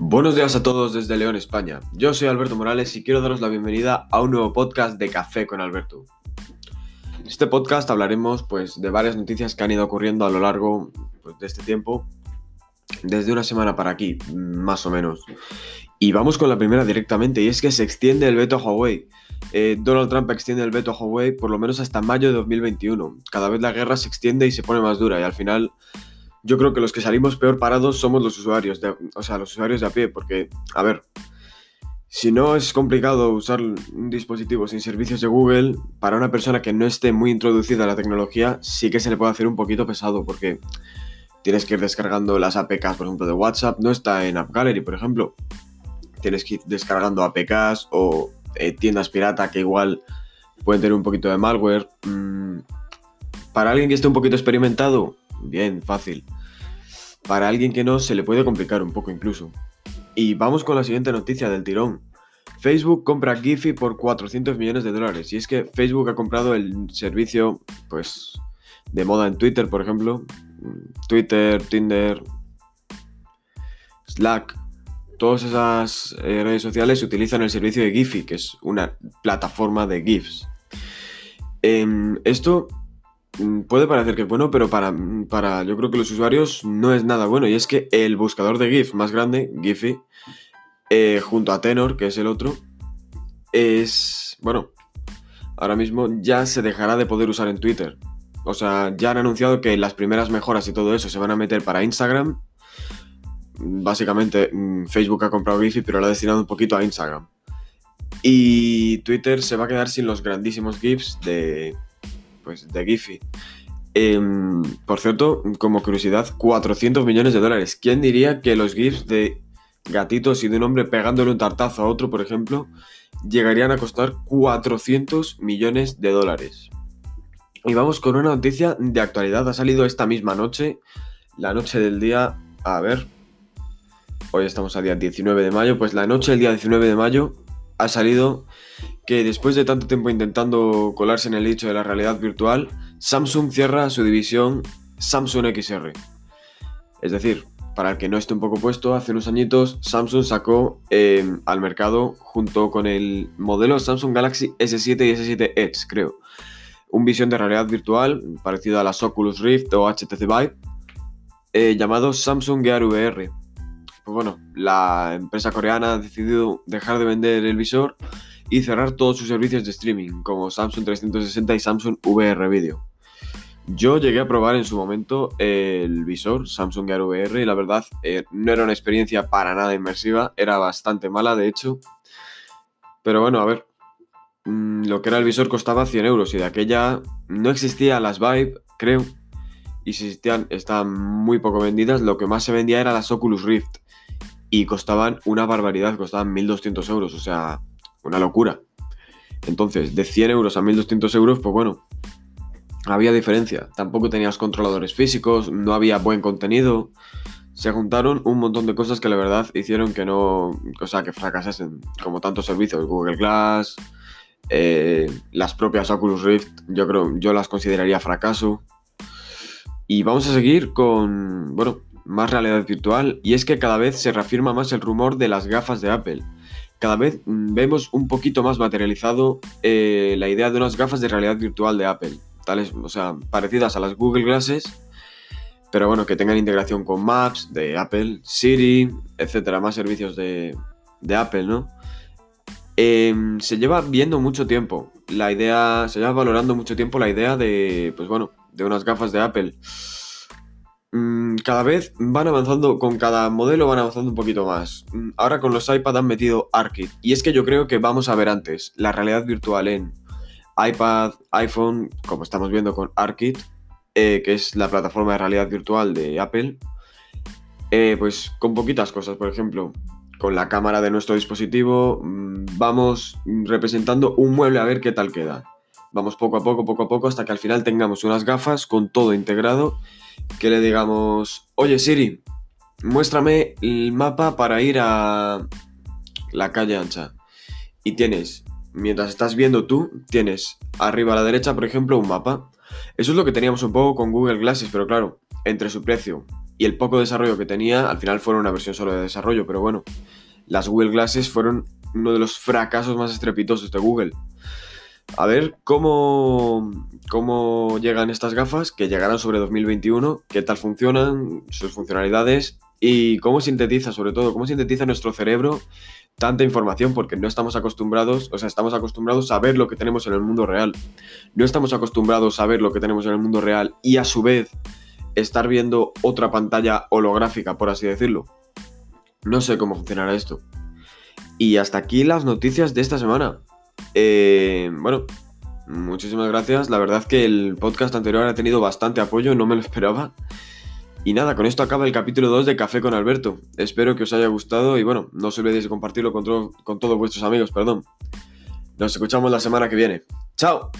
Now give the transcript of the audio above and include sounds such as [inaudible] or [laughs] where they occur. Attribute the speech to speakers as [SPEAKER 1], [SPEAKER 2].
[SPEAKER 1] Buenos días a todos desde León, España. Yo soy Alberto Morales y quiero daros la bienvenida a un nuevo podcast de Café con Alberto. En este podcast hablaremos pues, de varias noticias que han ido ocurriendo a lo largo pues, de este tiempo, desde una semana para aquí, más o menos. Y vamos con la primera directamente, y es que se extiende el veto a Huawei. Eh, Donald Trump extiende el veto a Huawei por lo menos hasta mayo de 2021. Cada vez la guerra se extiende y se pone más dura, y al final yo creo que los que salimos peor parados somos los usuarios, o sea, los usuarios de a pie, porque, a ver, si no es complicado usar un dispositivo sin servicios de Google, para una persona que no esté muy introducida a la tecnología, sí que se le puede hacer un poquito pesado, porque tienes que ir descargando las APKs, por ejemplo, de WhatsApp, no está en App Gallery, por ejemplo. Tienes que ir descargando APKs o eh, tiendas pirata que igual pueden tener un poquito de malware. Mm, para alguien que esté un poquito experimentado, bien, fácil. Para alguien que no, se le puede complicar un poco incluso. Y vamos con la siguiente noticia del tirón. Facebook compra Giphy por 400 millones de dólares. Y es que Facebook ha comprado el servicio, pues, de moda en Twitter, por ejemplo. Twitter, Tinder, Slack. Todas esas eh, redes sociales utilizan el servicio de Giphy, que es una plataforma de GIFs. Em, esto puede parecer que es bueno, pero para, mm, para yo creo que los usuarios no es nada bueno. Y es que el buscador de GIF más grande, Giphy, eh, junto a Tenor, que es el otro, es, bueno, ahora mismo ya se dejará de poder usar en Twitter. O sea, ya han anunciado que las primeras mejoras y todo eso se van a meter para Instagram. Básicamente, mm, Facebook ha comprado Giphy, pero lo ha destinado un poquito a Instagram. Y Twitter se va a quedar sin los grandísimos GIFs de, pues, de Giphy. Em, por cierto, como curiosidad, 400 millones de dólares. ¿Quién diría que los GIFs de gatitos y de un hombre pegándole un tartazo a otro, por ejemplo, llegarían a costar 400 millones de dólares? Y vamos con una noticia de actualidad. Ha salido esta misma noche, la noche del día... A ver, hoy estamos a día 19 de mayo, pues la noche del día 19 de mayo ha salido que después de tanto tiempo intentando colarse en el nicho de la realidad virtual, Samsung cierra su división Samsung XR. Es decir, para el que no esté un poco puesto, hace unos añitos Samsung sacó eh, al mercado junto con el modelo Samsung Galaxy S7 y S7 Edge, creo. Un visión de realidad virtual parecido a las Oculus Rift o HTC Vive, eh, llamado Samsung Gear VR. Pues bueno, la empresa coreana ha decidido dejar de vender el visor y cerrar todos sus servicios de streaming, como Samsung 360 y Samsung VR Video. Yo llegué a probar en su momento el visor Samsung Gear VR y la verdad eh, no era una experiencia para nada inmersiva, era bastante mala de hecho. Pero bueno, a ver, mm, lo que era el visor costaba 100 euros y de aquella no existía las Vive, creo, y si existían estaban muy poco vendidas, lo que más se vendía era las Oculus Rift y costaban una barbaridad, costaban 1200 euros, o sea, una locura. Entonces, de 100 euros a 1200 euros, pues bueno, había diferencia. Tampoco tenías controladores físicos, no había buen contenido. Se juntaron un montón de cosas que la verdad hicieron que no, o sea, que fracasasen, como tantos servicios, Google Glass, eh, las propias Oculus Rift, yo creo, yo las consideraría fracaso. Y vamos a seguir con, bueno, más realidad virtual, y es que cada vez se reafirma más el rumor de las gafas de Apple cada vez mm, vemos un poquito más materializado eh, la idea de unas gafas de realidad virtual de Apple, tales, o sea, parecidas a las Google Glasses, pero bueno, que tengan integración con Maps de Apple, Siri, etcétera, más servicios de, Apple, ¿no? Em, se lleva viendo mucho tiempo la idea, se lleva valorando mucho tiempo la idea de, pues bueno, de unas gafas de Apple. Mm, cada vez van avanzando, con cada modelo van avanzando un poquito más. Mm, ahora con los iPad han metido ARKit. Y es que yo creo que vamos a ver antes la realidad virtual en iPad, iPhone, como estamos viendo con ARKit, eh, que es la plataforma de realidad virtual de Apple. Eh, pues con poquitas cosas, por ejemplo, con la cámara de nuestro dispositivo, mm, vamos representando un mueble a ver qué tal queda. Vamos poco a poco, poco a poco, hasta que al final tengamos unas gafas con todo integrado que le digamos, oye Siri, muéstrame el mapa para ir a la calle ancha. Y tienes, mientras estás viendo tú, tienes arriba a la derecha, por ejemplo, un mapa. Eso es lo que teníamos un poco con Google Glasses, pero claro, entre su precio y el poco desarrollo que tenía, al final fueron una versión solo de desarrollo, pero bueno, las Google Glasses fueron uno de los fracasos más estrepitosos de Google. A ver cómo, cómo llegan estas gafas, que llegarán sobre 2021, qué tal funcionan, sus funcionalidades y cómo sintetiza, sobre todo, cómo sintetiza nuestro cerebro tanta información, porque no estamos acostumbrados, o sea, estamos acostumbrados a ver lo que tenemos en el mundo real. No estamos acostumbrados a ver lo que tenemos en el mundo real y a su vez estar viendo otra pantalla holográfica, por así decirlo. No sé cómo funcionará esto. Y hasta aquí las noticias de esta semana. Eh, bueno, muchísimas gracias. La verdad que el podcast anterior ha tenido bastante apoyo, no me lo [laughs] esperaba. Y nada, con esto acaba el capítulo 2 de Café con Alberto. Espero que os haya gustado y bueno, no os olvidéis de compartirlo con, con todos vuestros amigos, perdón. Nos escuchamos la semana que viene. ¡Chao!